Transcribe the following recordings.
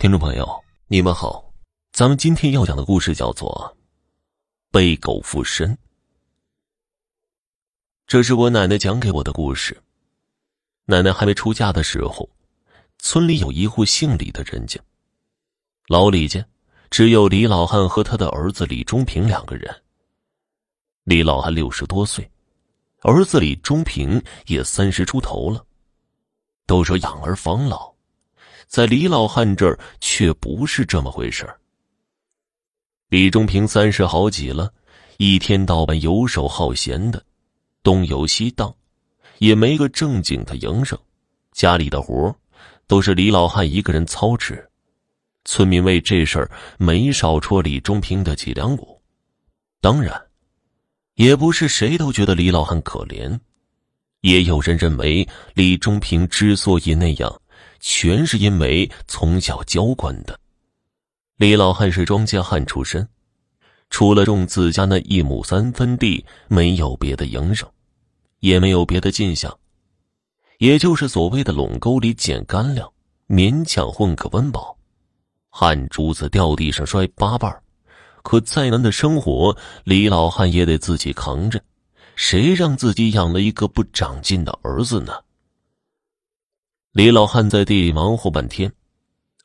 听众朋友，你们好，咱们今天要讲的故事叫做《被狗附身》。这是我奶奶讲给我的故事。奶奶还没出嫁的时候，村里有一户姓李的人家，老李家只有李老汉和他的儿子李忠平两个人。李老汉六十多岁，儿子李忠平也三十出头了。都说养儿防老。在李老汉这儿却不是这么回事李忠平三十好几了，一天到晚游手好闲的，东游西荡，也没个正经的营生。家里的活都是李老汉一个人操持。村民为这事儿没少戳李忠平的脊梁骨。当然，也不是谁都觉得李老汉可怜，也有人认为李忠平之所以那样。全是因为从小娇惯的。李老汉是庄稼汉出身，除了种自家那一亩三分地，没有别的营生，也没有别的进项，也就是所谓的垄沟里捡干粮，勉强混个温饱。汗珠子掉地上摔八瓣可再难的生活，李老汉也得自己扛着。谁让自己养了一个不长进的儿子呢？李老汉在地里忙活半天，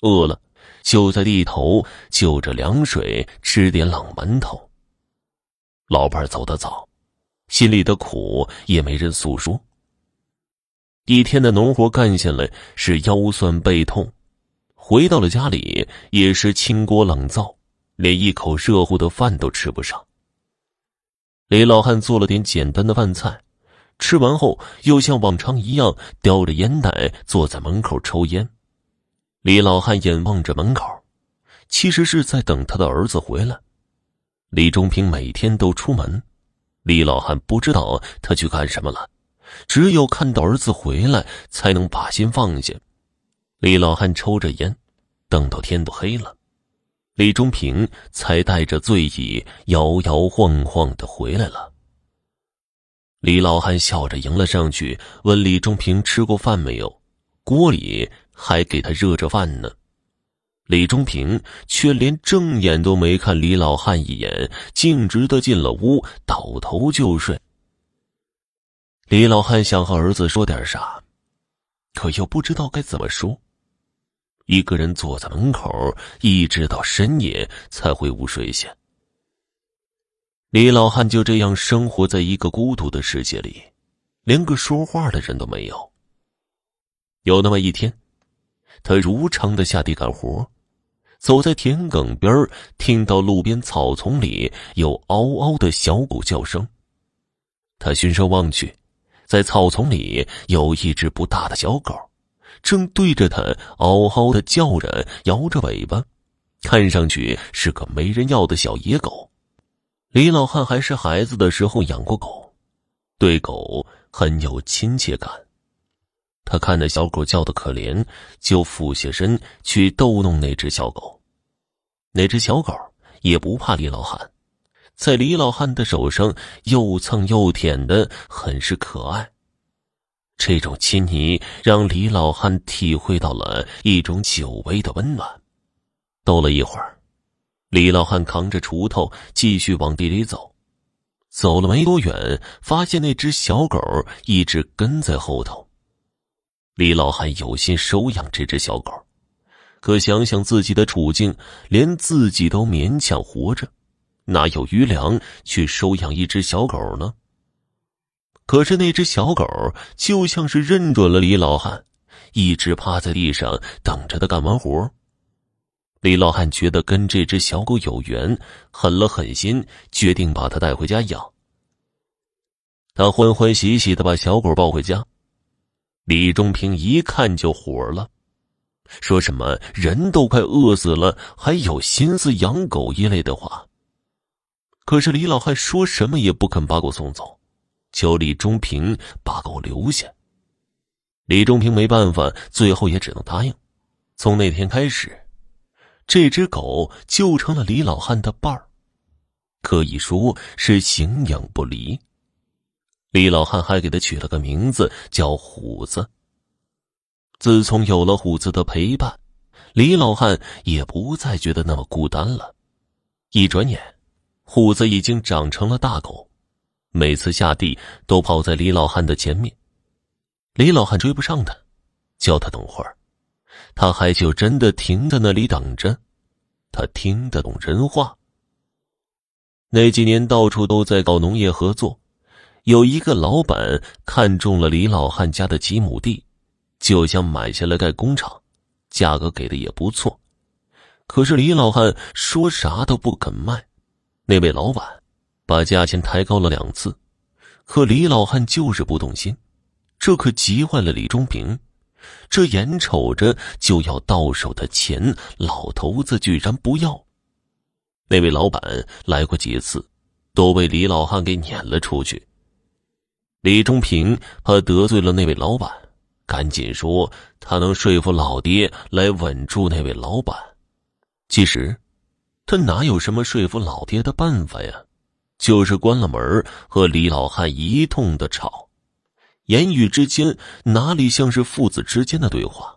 饿了就在地头就着凉水吃点冷馒头。老伴走得早，心里的苦也没人诉说。一天的农活干下来是腰酸背痛，回到了家里也是清锅冷灶，连一口热乎的饭都吃不上。李老汉做了点简单的饭菜。吃完后，又像往常一样叼着烟袋坐在门口抽烟。李老汉眼望着门口，其实是在等他的儿子回来。李忠平每天都出门，李老汉不知道他去干什么了，只有看到儿子回来，才能把心放下。李老汉抽着烟，等到天都黑了，李忠平才带着醉意摇摇晃晃的回来了。李老汉笑着迎了上去，问李忠平吃过饭没有，锅里还给他热着饭呢。李忠平却连正眼都没看李老汉一眼，径直的进了屋，倒头就睡。李老汉想和儿子说点啥，可又不知道该怎么说。一个人坐在门口，一直到深夜才会午睡下。李老汉就这样生活在一个孤独的世界里，连个说话的人都没有。有那么一天，他如常的下地干活，走在田埂边听到路边草丛里有嗷嗷的小狗叫声。他循声望去，在草丛里有一只不大的小狗，正对着他嗷嗷的叫着，摇着尾巴，看上去是个没人要的小野狗。李老汉还是孩子的时候养过狗，对狗很有亲切感。他看着小狗叫的可怜，就俯下身去逗弄那只小狗。那只小狗也不怕李老汉，在李老汉的手上又蹭又舔的，很是可爱。这种亲昵让李老汉体会到了一种久违的温暖。逗了一会儿。李老汉扛着锄头继续往地里走，走了没多远，发现那只小狗一直跟在后头。李老汉有心收养这只小狗，可想想自己的处境，连自己都勉强活着，哪有余粮去收养一只小狗呢？可是那只小狗就像是认准了李老汉，一直趴在地上等着他干完活。李老汉觉得跟这只小狗有缘，狠了狠心，决定把它带回家养。他欢欢喜喜的把小狗抱回家。李忠平一看就火了，说什么人都快饿死了，还有心思养狗一类的话。可是李老汉说什么也不肯把狗送走，求李忠平把狗留下。李忠平没办法，最后也只能答应。从那天开始。这只狗就成了李老汉的伴儿，可以说是形影不离。李老汉还给他取了个名字，叫虎子。自从有了虎子的陪伴，李老汉也不再觉得那么孤单了。一转眼，虎子已经长成了大狗，每次下地都跑在李老汉的前面。李老汉追不上他，叫他等会儿，他还就真的停在那里等着。他听得懂人话。那几年到处都在搞农业合作，有一个老板看中了李老汉家的几亩地，就想买下来盖工厂，价格给的也不错。可是李老汉说啥都不肯卖，那位老板把价钱抬高了两次，可李老汉就是不动心，这可急坏了李忠平。这眼瞅着就要到手的钱，老头子居然不要。那位老板来过几次，都被李老汉给撵了出去。李忠平怕得罪了那位老板，赶紧说他能说服老爹来稳住那位老板。其实，他哪有什么说服老爹的办法呀？就是关了门和李老汉一通的吵。言语之间哪里像是父子之间的对话？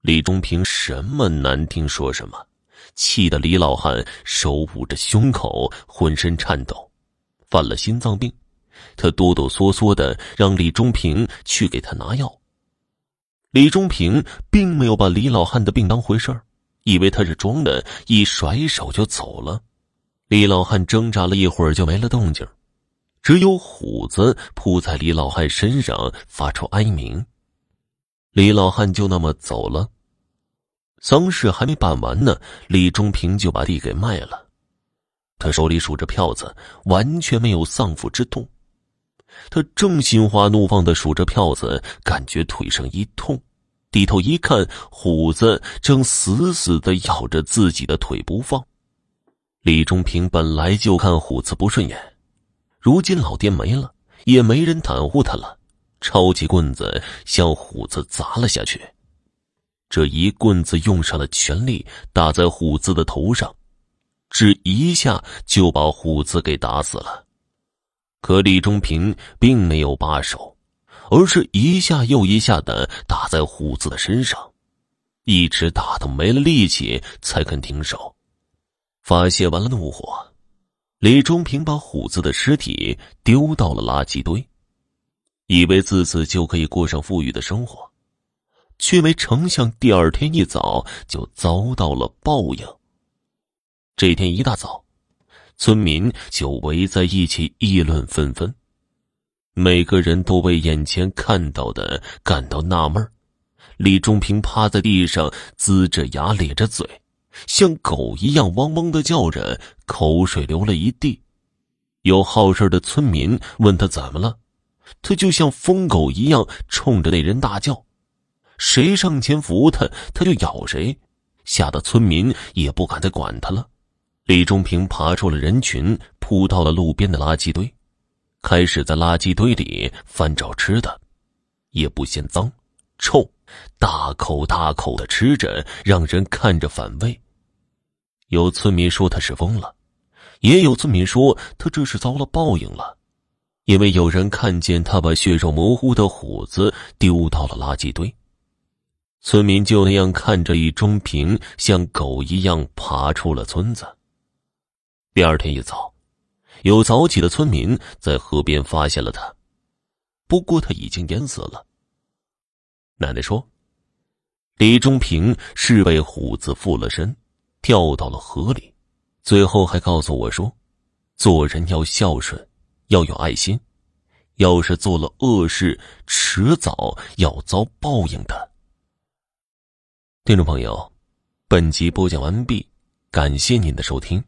李忠平什么难听说什么，气得李老汉手捂着胸口，浑身颤抖，犯了心脏病。他哆哆嗦嗦的让李忠平去给他拿药。李忠平并没有把李老汉的病当回事，以为他是装的，一甩手就走了。李老汉挣扎了一会儿就没了动静。只有虎子扑在李老汉身上，发出哀鸣。李老汉就那么走了。丧事还没办完呢，李忠平就把地给卖了。他手里数着票子，完全没有丧父之痛。他正心花怒放的数着票子，感觉腿上一痛，低头一看，虎子正死死的咬着自己的腿不放。李忠平本来就看虎子不顺眼。如今老爹没了，也没人袒护他了，抄起棍子向虎子砸了下去。这一棍子用上了全力，打在虎子的头上，只一下就把虎子给打死了。可李忠平并没有罢手，而是一下又一下的打在虎子的身上，一直打到没了力气才肯停手，发泄完了怒火。李忠平把虎子的尸体丢到了垃圾堆，以为自此就可以过上富裕的生活，却没成想第二天一早就遭到了报应。这天一大早，村民就围在一起议论纷纷，每个人都为眼前看到的感到纳闷李忠平趴在地上，龇着牙，咧着嘴。像狗一样汪汪的叫着，口水流了一地。有好事的村民问他怎么了，他就像疯狗一样冲着那人大叫，谁上前扶他，他就咬谁，吓得村民也不敢再管他了。李忠平爬出了人群，扑到了路边的垃圾堆，开始在垃圾堆里翻找吃的，也不嫌脏、臭。大口大口的吃着，让人看着反胃。有村民说他是疯了，也有村民说他这是遭了报应了，因为有人看见他把血肉模糊的虎子丢到了垃圾堆。村民就那样看着李忠平像狗一样爬出了村子。第二天一早，有早起的村民在河边发现了他，不过他已经淹死了。奶奶说：“李忠平是被虎子附了身，跳到了河里，最后还告诉我说，做人要孝顺，要有爱心，要是做了恶事，迟早要遭报应的。”听众朋友，本集播讲完毕，感谢您的收听。